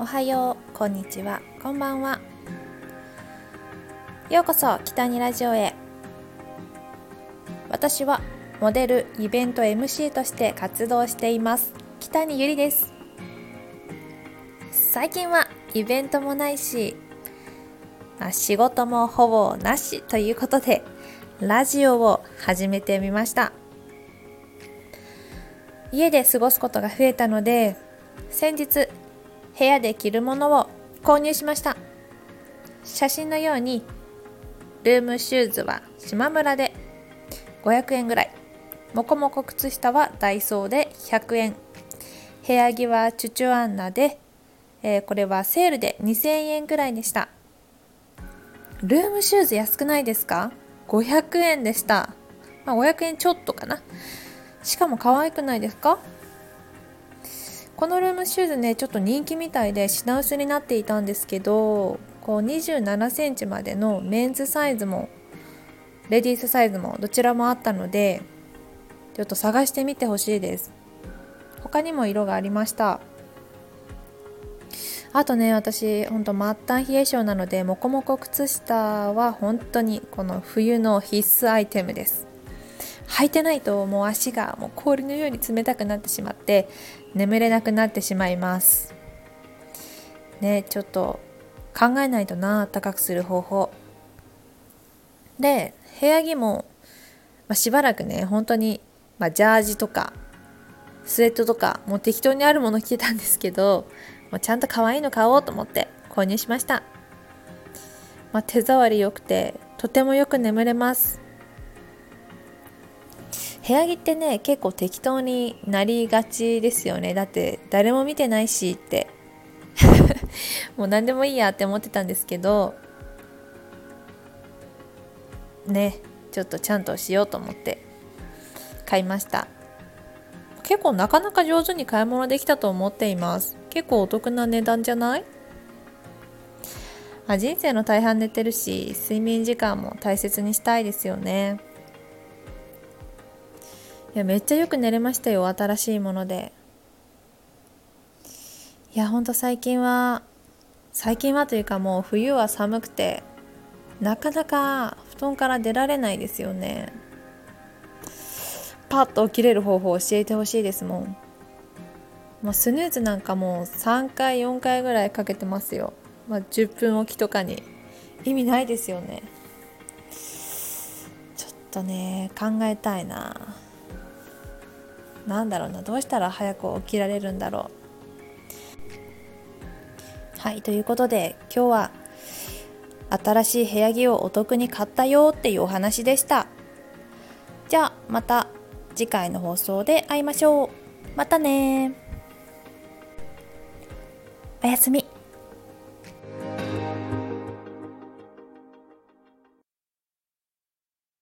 おはよう。こんにちは。こんばんは。ようこそ北にラジオへ。私はモデルイベント MC として活動しています。北にゆりです。最近はイベントもないし、まあ、仕事もほぼなしということでラジオを始めてみました。家で過ごすことが増えたので先日部屋で着るものを購入しました。写真のようにルームシューズは島村で500円ぐらい。もこもこ靴下はダイソーで100円。部屋着はチュチュアンナで、えー、これはセールで2000円ぐらいでした。ルームシューズ安くないですか？500円でした、まあ、500円ちょっとかな。しかも可愛くないですか？このルームシューズねちょっと人気みたいで品薄になっていたんですけどこう27センチまでのメンズサイズもレディースサイズもどちらもあったのでちょっと探してみてほしいです。他にも色がありました。あとね私ほんと末端冷え性なのでモコモコ靴下は本当にこの冬の必須アイテムです。履いてないともう足がもう氷のように冷たくなってしまって眠れなくなってしまいます。ねちょっと考えないとな暖かくする方法。で部屋着も、まあ、しばらくね本当にまあ、ジャージとかスウェットとかもう適当にあるもの着てたんですけどもうちゃんと可愛いの買おうと思って購入しました、まあ、手触り良くてとてもよく眠れます。部屋着ってね結構適当になりがちですよね。だって誰も見てないしって。もう何でもいいやって思ってたんですけどねちょっとちゃんとしようと思って買いました。結構なかなか上手に買い物できたと思っています。結構お得な値段じゃない？あ人生の大半寝てるし睡眠時間も大切にしたいですよね。いやめっちゃよく寝れましたよ新しいもので。いやほんと最近は最近はというかもう冬は寒くてなかなか布団から出られないですよね。パッと起きれる方法を教えてほしいですもん。もうスヌーズなんかもう3回4回ぐらいかけてますよ、まあ、10分おきとかに意味ないですよね。ちょっとね考えたいな。なんだろうなどうしたら早く起きられるんだろう。はいということで今日は新しい部屋着をお得に買ったよっていうお話でした。じゃあまた次回の放送で会いましょう。またねおやすみ。